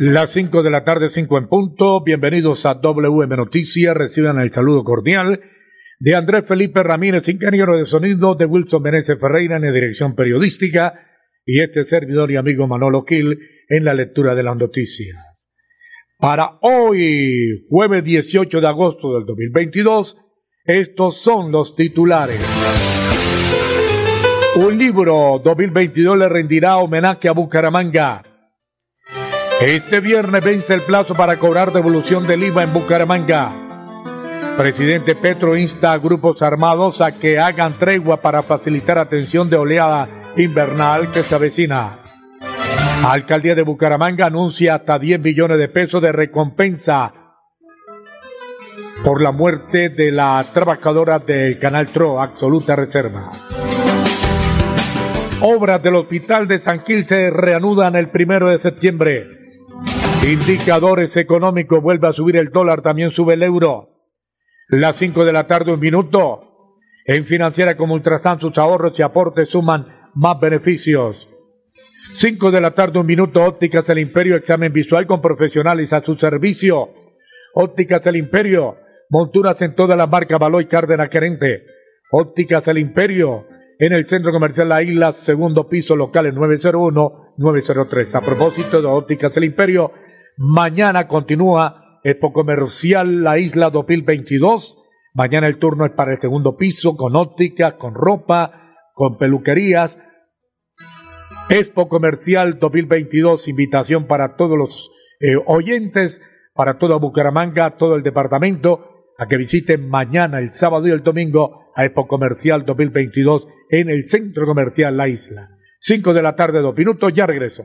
las 5 de la tarde, 5 en punto. Bienvenidos a WM Noticias. Reciban el saludo cordial de Andrés Felipe Ramírez, ingeniero de sonido, de Wilson Meneses Ferreira en la dirección periodística y este servidor y amigo Manolo Gil en la lectura de las noticias. Para hoy, jueves 18 de agosto del 2022, estos son los titulares. Un libro 2022 le rendirá homenaje a Bucaramanga. Este viernes vence el plazo para cobrar devolución del IVA en Bucaramanga. Presidente Petro insta a grupos armados a que hagan tregua para facilitar atención de oleada invernal que se avecina. Alcaldía de Bucaramanga anuncia hasta 10 millones de pesos de recompensa por la muerte de la trabajadora del Canal TRO, absoluta reserva. Obras del Hospital de San Gil se reanudan el primero de septiembre. Indicadores económicos, vuelve a subir el dólar, también sube el euro. Las 5 de la tarde, un minuto. En Financiera como Ultrasan, sus ahorros y aportes suman más beneficios. 5 de la tarde, un minuto. Ópticas El Imperio, examen visual con profesionales a su servicio. Ópticas El Imperio, monturas en toda la marca Baloy Cárdenas Querente. Ópticas El Imperio, en el Centro Comercial La Isla, segundo piso, locales 901-903. A propósito de Ópticas El Imperio, Mañana continúa Expo Comercial La Isla 2022. Mañana el turno es para el segundo piso, con óptica, con ropa, con peluquerías. Expo Comercial 2022, invitación para todos los eh, oyentes, para toda Bucaramanga, todo el departamento, a que visiten mañana, el sábado y el domingo, a Expo Comercial 2022 en el Centro Comercial La Isla. Cinco de la tarde, dos minutos, ya regreso.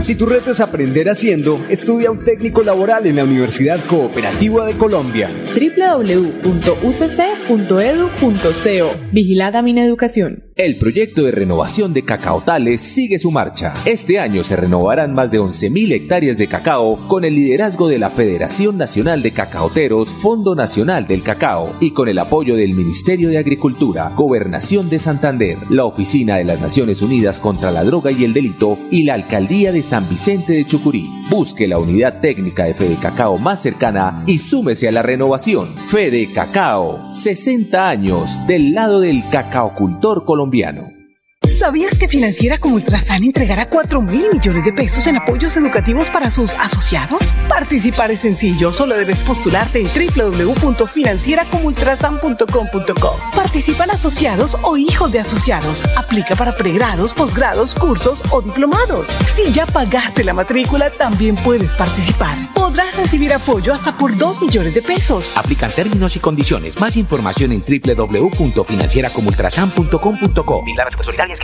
Si tu reto es aprender haciendo, estudia un técnico laboral en la Universidad Cooperativa de Colombia. www.ucc.edu.co Vigilada Mineducación. El proyecto de renovación de cacaotales sigue su marcha. Este año se renovarán más de 11.000 hectáreas de cacao con el liderazgo de la Federación Nacional de Cacaoteros, Fondo Nacional del Cacao y con el apoyo del Ministerio de Agricultura, Gobernación de Santander, la Oficina de las Naciones Unidas contra la Droga y el Delito y la Alcaldía de San Vicente de Chucurí. Busque la unidad técnica de Fede Cacao más cercana y súmese a la renovación. Fede Cacao, 60 años del lado del cacaocultor colombiano. ¿Sabías que Financiera como Ultrasan entregará 4 mil millones de pesos en apoyos educativos para sus asociados? Participar es sencillo, solo debes postularte en www.financieracomultrasan.com.co. Participan asociados o hijos de asociados. Aplica para pregrados, posgrados, cursos o diplomados. Si ya pagaste la matrícula, también puedes participar. Podrás recibir apoyo hasta por 2 millones de pesos. Aplican términos y condiciones. Más información en www.financieracomultrasan.com.co.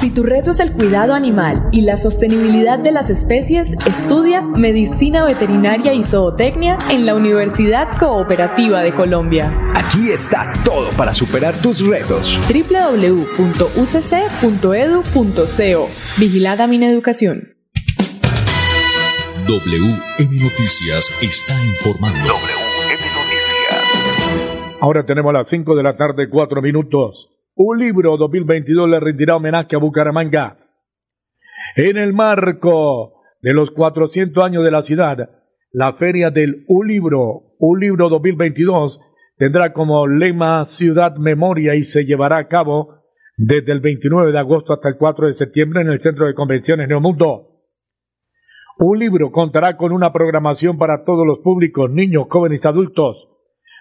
Si tu reto es el cuidado animal y la sostenibilidad de las especies, estudia Medicina Veterinaria y Zootecnia en la Universidad Cooperativa de Colombia. Aquí está todo para superar tus retos. www.ucc.edu.co Vigilada Mineducación. WM Noticias está informando. WM Noticias. Ahora tenemos las 5 de la tarde, 4 minutos. Un libro 2022 le rendirá homenaje a Bucaramanga. En el marco de los 400 años de la ciudad, la feria del Un Libro, Un Libro 2022, tendrá como lema Ciudad Memoria y se llevará a cabo desde el 29 de agosto hasta el 4 de septiembre en el Centro de Convenciones Neomundo. Un libro contará con una programación para todos los públicos, niños, jóvenes y adultos.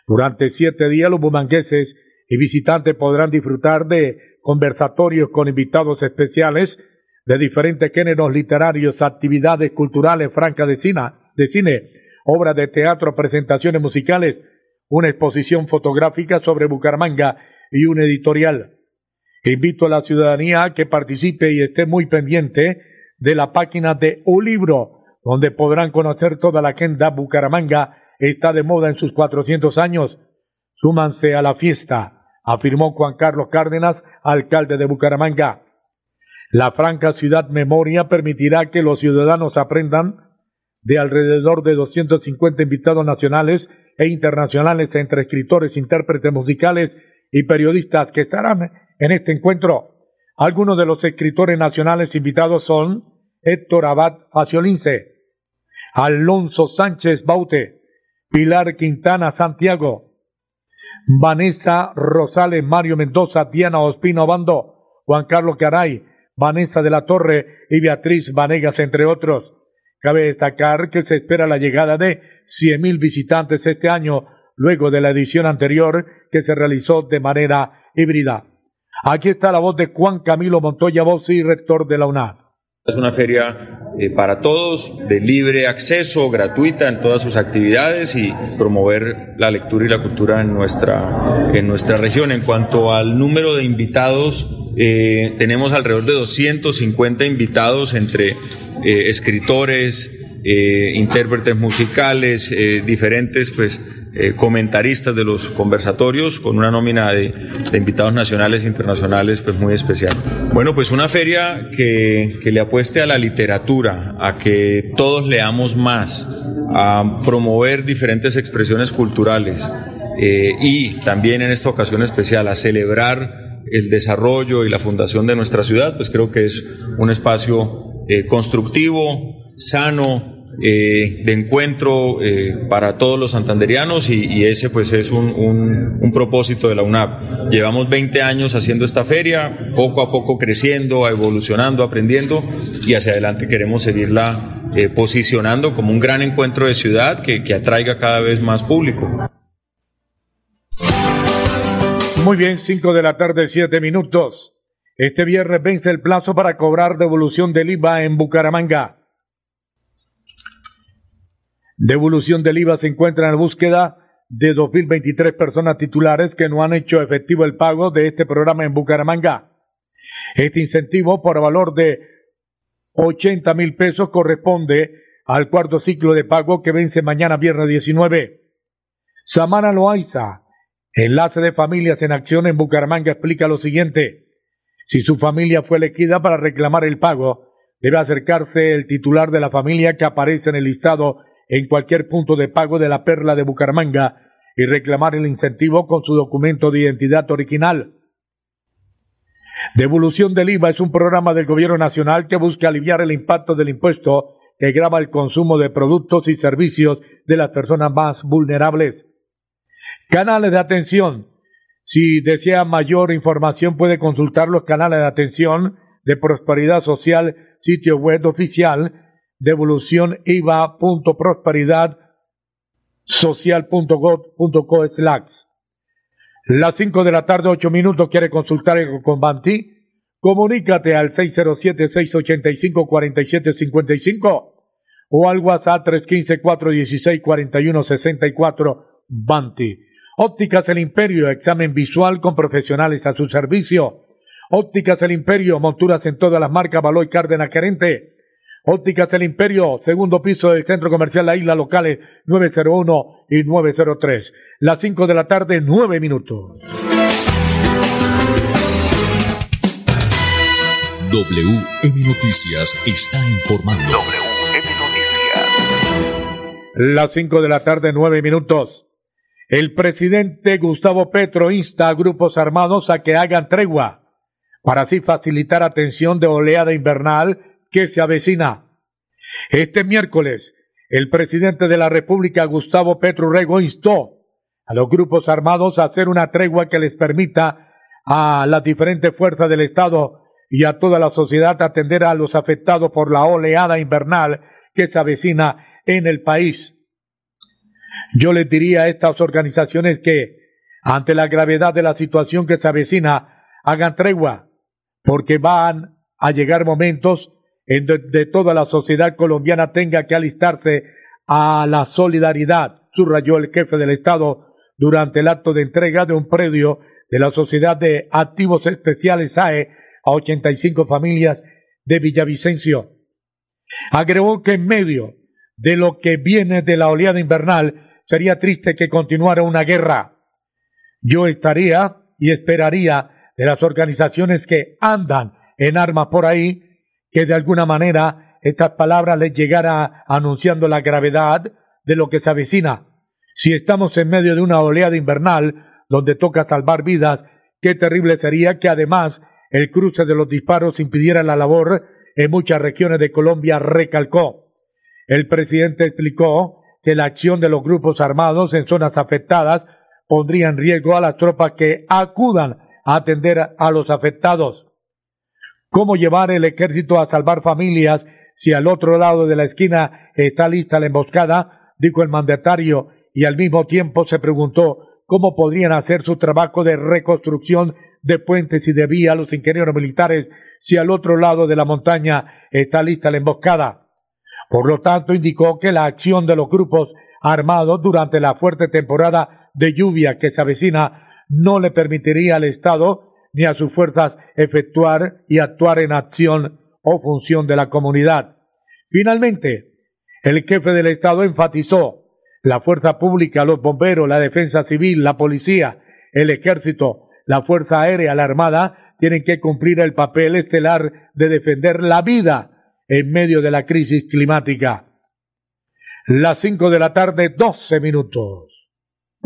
Durante siete días los bumangueses y visitantes podrán disfrutar de conversatorios con invitados especiales de diferentes géneros literarios, actividades culturales, francas de cine, de cine, obras de teatro, presentaciones musicales, una exposición fotográfica sobre Bucaramanga y un editorial. Invito a la ciudadanía a que participe y esté muy pendiente de la página de Un Libro, donde podrán conocer toda la agenda. Bucaramanga está de moda en sus 400 años. Súmanse a la fiesta, afirmó Juan Carlos Cárdenas, alcalde de Bucaramanga. La franca ciudad memoria permitirá que los ciudadanos aprendan de alrededor de 250 invitados nacionales e internacionales entre escritores, intérpretes musicales y periodistas que estarán en este encuentro. Algunos de los escritores nacionales invitados son Héctor Abad Faciolince, Alonso Sánchez Baute, Pilar Quintana Santiago, Vanessa Rosales, Mario Mendoza, Diana Ospino Bando, Juan Carlos Caray, Vanessa de la Torre y Beatriz Vanegas, entre otros. Cabe destacar que se espera la llegada de 100.000 visitantes este año, luego de la edición anterior que se realizó de manera híbrida. Aquí está la voz de Juan Camilo Montoya y rector de la UNAD. Es una feria eh, para todos, de libre acceso, gratuita en todas sus actividades y promover la lectura y la cultura en nuestra, en nuestra región. En cuanto al número de invitados, eh, tenemos alrededor de 250 invitados entre eh, escritores, intérpretes musicales, diferentes pues eh, comentaristas de los conversatorios con una nómina de, invitados nacionales e internacionales pues muy especial. Bueno, pues una feria que, que le apueste a la literatura, a que todos leamos más, a promover diferentes expresiones culturales eh, y también en esta ocasión especial a celebrar el desarrollo y la fundación de nuestra ciudad, pues creo que es un espacio eh, constructivo, sano, eh, de encuentro eh, para todos los santanderianos y, ese pues es un, un, propósito de la UNAP. Llevamos 20 años haciendo esta feria, poco a poco creciendo, evolucionando, aprendiendo y hacia adelante queremos seguirla eh, posicionando como un gran encuentro de ciudad que, que atraiga cada vez más público. Muy bien, 5 de la tarde, 7 minutos. Este viernes vence el plazo para cobrar devolución del IVA en Bucaramanga. Devolución del IVA se encuentra en la búsqueda de 2.023 personas titulares que no han hecho efectivo el pago de este programa en Bucaramanga. Este incentivo por valor de 80 mil pesos corresponde al cuarto ciclo de pago que vence mañana viernes 19. Samara Loaiza, enlace de familias en acción en Bucaramanga, explica lo siguiente. Si su familia fue elegida para reclamar el pago, debe acercarse el titular de la familia que aparece en el listado en cualquier punto de pago de la perla de Bucaramanga y reclamar el incentivo con su documento de identidad original. Devolución del IVA es un programa del Gobierno Nacional que busca aliviar el impacto del impuesto que grava el consumo de productos y servicios de las personas más vulnerables. Canales de atención. Si desea mayor información puede consultar los canales de atención de Prosperidad Social, sitio web oficial devolución IVA.prosperidad social.gov.co slash. Las 5 de la tarde, 8 minutos, ¿quiere consultar con Banti? Comunícate al 607-685-4755 o al WhatsApp 315-416-4164 Banti. Ópticas El Imperio, examen visual con profesionales a su servicio. Ópticas El Imperio, monturas en todas las marcas, Baloy Cárdenas Gerente. Ópticas El Imperio, segundo piso del Centro Comercial La Isla, locales 901 y 903. Las 5 de la tarde, 9 minutos. WM Noticias está informando. WM Noticias. Las 5 de la tarde, 9 minutos. El presidente Gustavo Petro insta a grupos armados a que hagan tregua para así facilitar atención de oleada invernal que se avecina. Este miércoles, el presidente de la República, Gustavo Petro Rego, instó a los grupos armados a hacer una tregua que les permita a las diferentes fuerzas del Estado y a toda la sociedad atender a los afectados por la oleada invernal que se avecina en el país. Yo les diría a estas organizaciones que, ante la gravedad de la situación que se avecina, hagan tregua, porque van a llegar momentos en donde toda la sociedad colombiana tenga que alistarse a la solidaridad, subrayó el jefe del Estado durante el acto de entrega de un predio de la Sociedad de Activos Especiales AE a 85 familias de Villavicencio. Agregó que en medio de lo que viene de la oleada invernal, sería triste que continuara una guerra. Yo estaría y esperaría de las organizaciones que andan en armas por ahí, que de alguna manera estas palabras les llegara anunciando la gravedad de lo que se avecina. Si estamos en medio de una oleada invernal donde toca salvar vidas, qué terrible sería que además el cruce de los disparos impidiera la labor en muchas regiones de Colombia, recalcó. El presidente explicó que la acción de los grupos armados en zonas afectadas pondría en riesgo a las tropas que acudan a atender a los afectados. ¿Cómo llevar el ejército a salvar familias si al otro lado de la esquina está lista la emboscada? dijo el mandatario y al mismo tiempo se preguntó cómo podrían hacer su trabajo de reconstrucción de puentes y de vías los ingenieros militares si al otro lado de la montaña está lista la emboscada. Por lo tanto, indicó que la acción de los grupos armados durante la fuerte temporada de lluvia que se avecina no le permitiría al Estado ni a sus fuerzas efectuar y actuar en acción o función de la comunidad. Finalmente, el jefe del Estado enfatizó la fuerza pública, los bomberos, la defensa civil, la policía, el ejército, la fuerza aérea, la armada, tienen que cumplir el papel estelar de defender la vida en medio de la crisis climática. Las cinco de la tarde, doce minutos.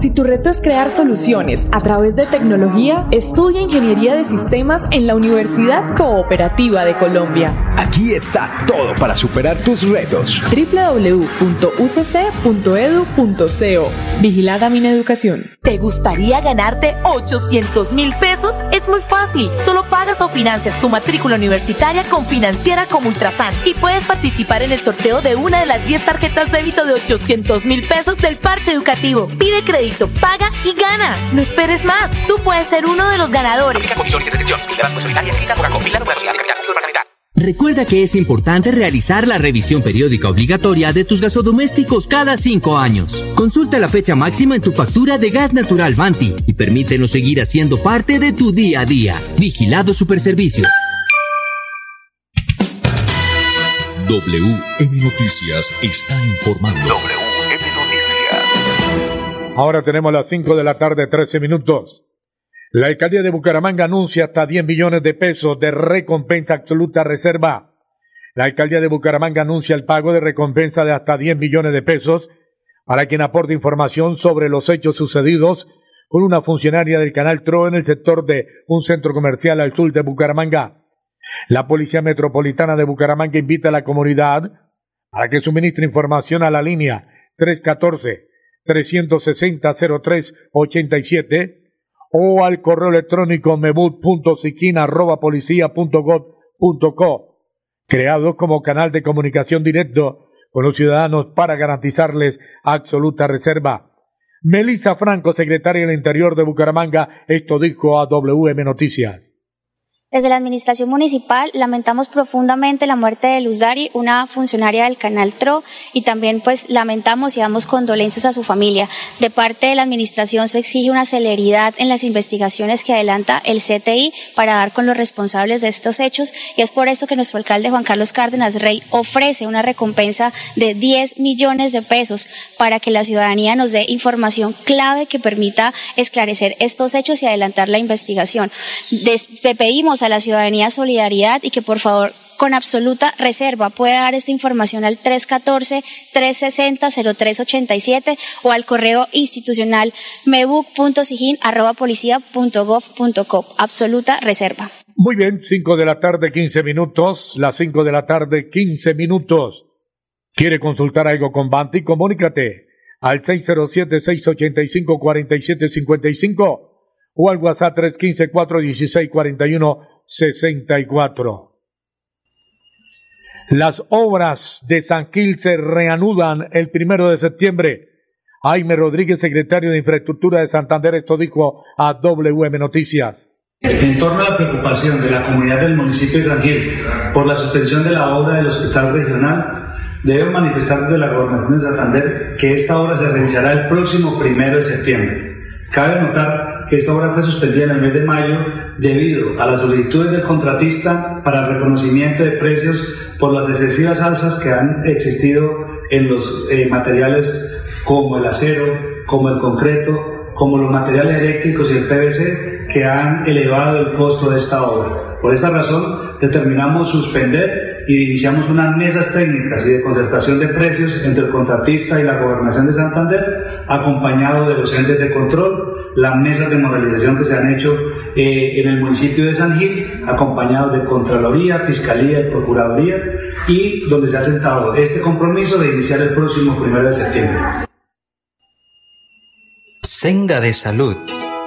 Si tu reto es crear soluciones a través de tecnología, estudia Ingeniería de Sistemas en la Universidad Cooperativa de Colombia. Aquí está todo para superar tus retos. www.ucc.edu.co Vigilada Mineducación. ¿Te gustaría ganarte 800 mil pesos? Es muy fácil. Solo pagas o financias tu matrícula universitaria con Financiera como Ultrasan y puedes participar en el sorteo de una de las 10 tarjetas débito de 800 mil pesos del parche educativo. Pide crédito paga y gana. No esperes más. Tú puedes ser uno de los ganadores. Recuerda que es importante realizar la revisión periódica obligatoria de tus gasodomésticos cada cinco años. Consulta la fecha máxima en tu factura de gas natural Vanti y permítenos seguir haciendo parte de tu día a día. Vigilado Superservicios. WM Noticias está informando. Ahora tenemos las 5 de la tarde, 13 minutos. La alcaldía de Bucaramanga anuncia hasta 10 millones de pesos de recompensa absoluta reserva. La alcaldía de Bucaramanga anuncia el pago de recompensa de hasta 10 millones de pesos para quien aporte información sobre los hechos sucedidos con una funcionaria del canal TRO en el sector de un centro comercial al sur de Bucaramanga. La Policía Metropolitana de Bucaramanga invita a la comunidad para que suministre información a la línea 314 360-0387 o al correo electrónico mebut.siquina.policía.gov.co, creado como canal de comunicación directo con los ciudadanos para garantizarles absoluta reserva. Melissa Franco, secretaria del Interior de Bucaramanga, esto dijo a WM Noticias. Desde la Administración Municipal lamentamos profundamente la muerte de Luz Dari, una funcionaria del Canal TRO, y también pues lamentamos y damos condolencias a su familia. De parte de la Administración se exige una celeridad en las investigaciones que adelanta el CTI para dar con los responsables de estos hechos y es por eso que nuestro alcalde Juan Carlos Cárdenas Rey ofrece una recompensa de 10 millones de pesos para que la ciudadanía nos dé información clave que permita esclarecer estos hechos y adelantar la investigación. pedimos a la ciudadanía solidaridad y que por favor con absoluta reserva puede dar esta información al 314-360-0387 o al correo institucional mebuc.sigin.gov.co. Absoluta reserva. Muy bien, 5 de la tarde, 15 minutos. Las 5 de la tarde, 15 minutos. ¿Quiere consultar algo con Banti? Comunícate al 607-685-4755 o al WhatsApp 315-416-4164. Las obras de San Gil se reanudan el primero de septiembre. Jaime Rodríguez, secretario de Infraestructura de Santander, esto dijo a WM Noticias. En torno a la preocupación de la comunidad del municipio de San Gil por la suspensión de la obra del hospital regional, debo manifestar desde la gobernación de Santander que esta obra se realizará el próximo primero de septiembre. Cabe notar que esta obra fue suspendida en el mes de mayo debido a las solicitudes del contratista para el reconocimiento de precios por las excesivas alzas que han existido en los eh, materiales como el acero, como el concreto, como los materiales eléctricos y el PVC que han elevado el costo de esta obra. Por esta razón determinamos suspender y iniciamos unas mesas técnicas y de concertación de precios entre el contratista y la gobernación de Santander, acompañado de los entes de control, las mesas de moralización que se han hecho eh, en el municipio de San Gil, acompañados de Contraloría, Fiscalía y Procuraduría, y donde se ha sentado este compromiso de iniciar el próximo primero de septiembre. Senda de Salud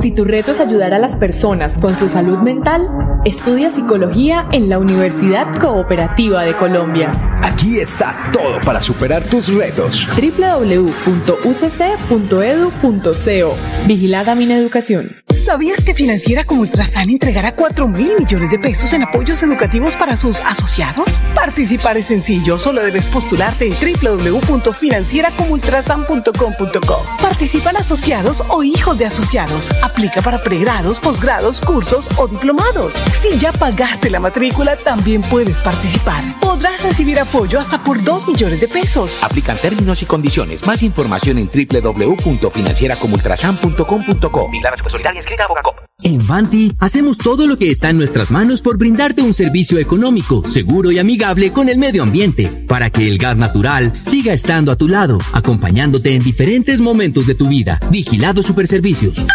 Si tu reto es ayudar a las personas con su salud mental, estudia psicología en la Universidad Cooperativa de Colombia. Aquí está todo para superar tus retos. www.ucc.edu.co Vigilada mi educación. ¿Sabías que Financiera como Ultrasan entregará 4 mil millones de pesos en apoyos educativos para sus asociados? Participar es sencillo, solo debes postularte en www.financieracomultrasan.com.co. Participan asociados o hijos de asociados. Aplica para pregrados, posgrados, cursos o diplomados. Si ya pagaste la matrícula, también puedes participar. Podrás recibir apoyo hasta por 2 millones de pesos. Aplican términos y condiciones. Más información en www.financieracomultrasan.com.co. En Vanti hacemos todo lo que está en nuestras manos por brindarte un servicio económico, seguro y amigable con el medio ambiente, para que el gas natural siga estando a tu lado, acompañándote en diferentes momentos de tu vida. Vigilado Superservicios.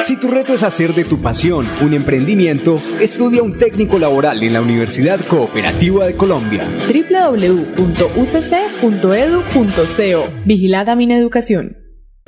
Si tu reto es hacer de tu pasión un emprendimiento, estudia un técnico laboral en la Universidad Cooperativa de Colombia. www.ucc.edu.co Vigilada Mineducación.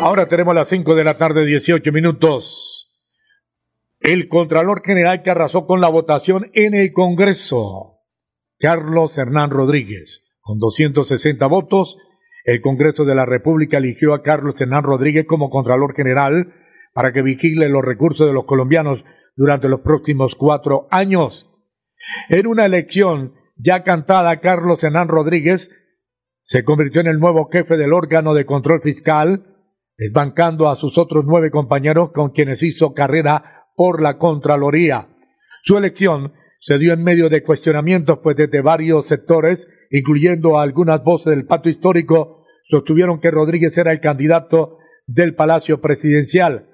Ahora tenemos las 5 de la tarde, 18 minutos. El Contralor General que arrasó con la votación en el Congreso, Carlos Hernán Rodríguez, con 260 votos, el Congreso de la República eligió a Carlos Hernán Rodríguez como Contralor General para que vigile los recursos de los colombianos durante los próximos cuatro años. En una elección ya cantada, Carlos Hernán Rodríguez se convirtió en el nuevo jefe del órgano de control fiscal, desbancando a sus otros nueve compañeros con quienes hizo carrera por la Contraloría. Su elección se dio en medio de cuestionamientos, pues desde varios sectores, incluyendo a algunas voces del pacto histórico, sostuvieron que Rodríguez era el candidato del Palacio Presidencial.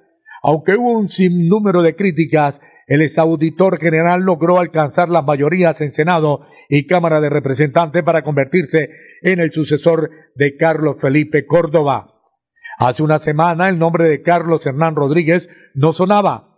Aunque hubo un sinnúmero de críticas, el exauditor general logró alcanzar las mayorías en Senado y Cámara de Representantes para convertirse en el sucesor de Carlos Felipe Córdoba. Hace una semana el nombre de Carlos Hernán Rodríguez no sonaba.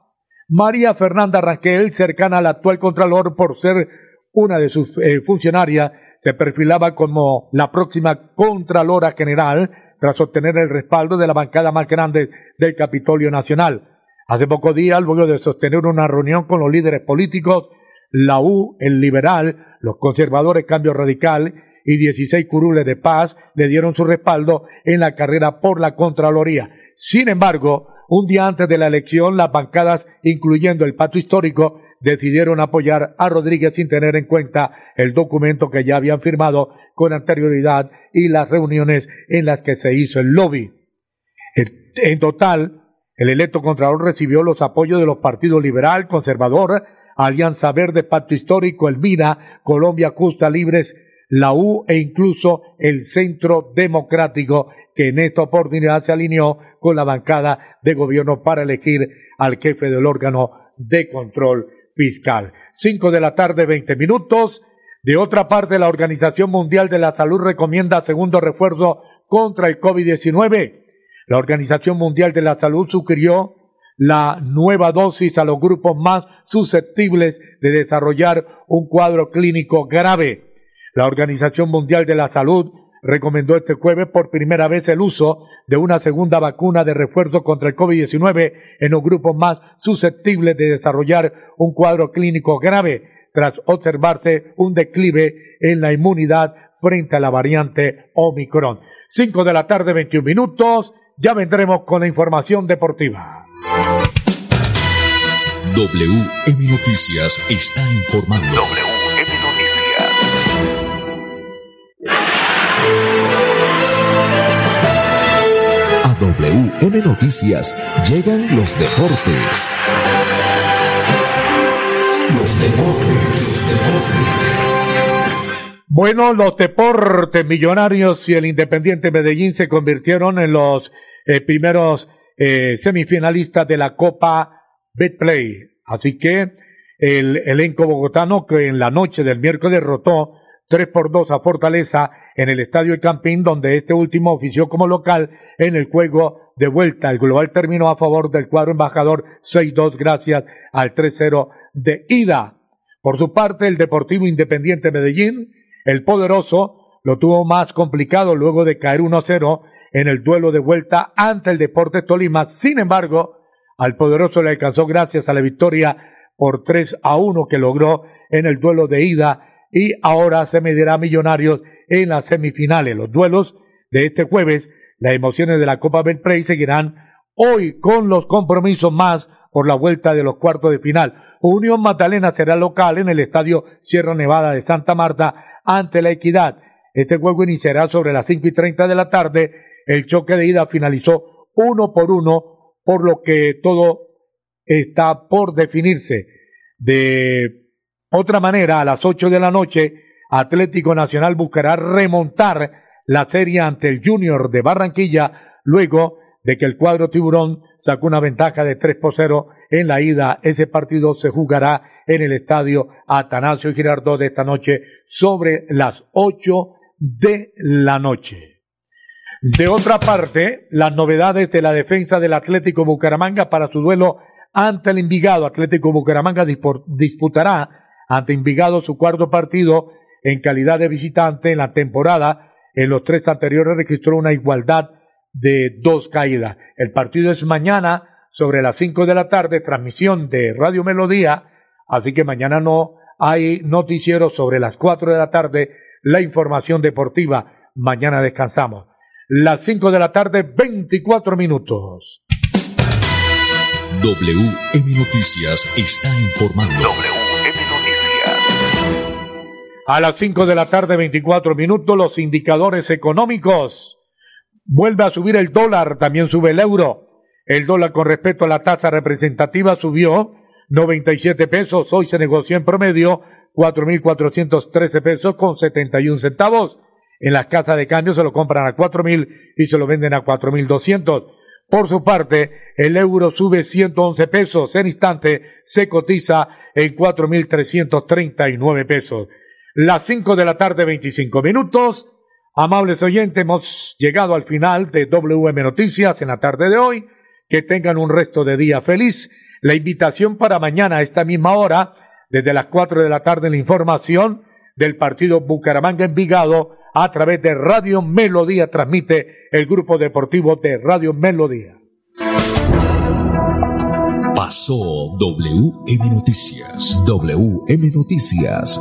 María Fernanda Raquel, cercana al actual Contralor por ser una de sus eh, funcionarias, se perfilaba como la próxima Contralora General tras obtener el respaldo de la bancada más grande del Capitolio Nacional. Hace pocos días, luego de sostener una reunión con los líderes políticos, la U, el Liberal, los conservadores Cambio Radical y 16 curules de paz le dieron su respaldo en la carrera por la Contraloría. Sin embargo, un día antes de la elección, las bancadas, incluyendo el pacto histórico, decidieron apoyar a Rodríguez sin tener en cuenta el documento que ya habían firmado con anterioridad y las reuniones en las que se hizo el lobby. En total, el electo Contralor recibió los apoyos de los partidos liberal, conservador, Alianza Verde, Pacto Histórico, Elmira, Colombia Justa Libres, la U e incluso el Centro Democrático, que en esta oportunidad se alineó con la bancada de gobierno para elegir al jefe del órgano de control fiscal. Cinco de la tarde, veinte minutos. De otra parte, la Organización Mundial de la Salud recomienda segundo refuerzo contra el COVID-19. La Organización Mundial de la Salud sugirió la nueva dosis a los grupos más susceptibles de desarrollar un cuadro clínico grave. La Organización Mundial de la Salud recomendó este jueves por primera vez el uso de una segunda vacuna de refuerzo contra el COVID-19 en los grupos más susceptibles de desarrollar un cuadro clínico grave, tras observarse un declive en la inmunidad frente a la variante Omicron. 5 de la tarde, 21 minutos. Ya vendremos con la información deportiva. WM Noticias está informando. WM Noticias llegan los deportes. Los deportes, deportes. Bueno, los deportes millonarios y el Independiente Medellín se convirtieron en los eh, primeros eh, semifinalistas de la Copa Betplay. Así que el elenco bogotano que en la noche del miércoles derrotó 3 por 2 a Fortaleza en el Estadio El Campín, donde este último ofició como local en el juego de vuelta. El global terminó a favor del cuadro embajador 6-2 gracias al 3-0 de ida. Por su parte, el Deportivo Independiente Medellín, el poderoso, lo tuvo más complicado luego de caer 1-0 en el duelo de vuelta ante el Deportes Tolima. Sin embargo, al poderoso le alcanzó gracias a la victoria por 3 a 1 que logró en el duelo de ida y ahora se medirá Millonarios en las semifinales. Los duelos de este jueves, las emociones de la Copa Betplay seguirán hoy con los compromisos más por la vuelta de los cuartos de final. Unión Magdalena será local en el Estadio Sierra Nevada de Santa Marta ante la Equidad. Este juego iniciará sobre las cinco y treinta de la tarde. El choque de ida finalizó uno por uno, por lo que todo está por definirse. De otra manera, a las 8 de la noche, Atlético Nacional buscará remontar la serie ante el Junior de Barranquilla luego de que el cuadro tiburón sacó una ventaja de 3 por 0 en la ida. Ese partido se jugará en el estadio Atanasio Girardot de esta noche sobre las 8 de la noche. De otra parte, las novedades de la defensa del Atlético Bucaramanga para su duelo ante el Envigado. Atlético Bucaramanga disputará ante Envigado su cuarto partido en calidad de visitante en la temporada. En los tres anteriores registró una igualdad de dos caídas. El partido es mañana sobre las cinco de la tarde, transmisión de Radio Melodía, así que mañana no hay noticiero sobre las cuatro de la tarde, la información deportiva. Mañana descansamos. Las cinco de la tarde, veinticuatro minutos. WM Noticias está informando. A las 5 de la tarde, 24 minutos, los indicadores económicos. Vuelve a subir el dólar, también sube el euro. El dólar con respecto a la tasa representativa subió 97 pesos. Hoy se negoció en promedio 4.413 pesos con 71 centavos. En las casas de cambio se lo compran a 4.000 y se lo venden a 4.200. Por su parte, el euro sube 111 pesos. En instante se cotiza en 4.339 pesos. Las 5 de la tarde, 25 minutos. Amables oyentes, hemos llegado al final de WM Noticias en la tarde de hoy. Que tengan un resto de día feliz. La invitación para mañana a esta misma hora, desde las 4 de la tarde, la información del partido Bucaramanga Envigado a través de Radio Melodía, transmite el grupo deportivo de Radio Melodía. Pasó WM Noticias. WM Noticias.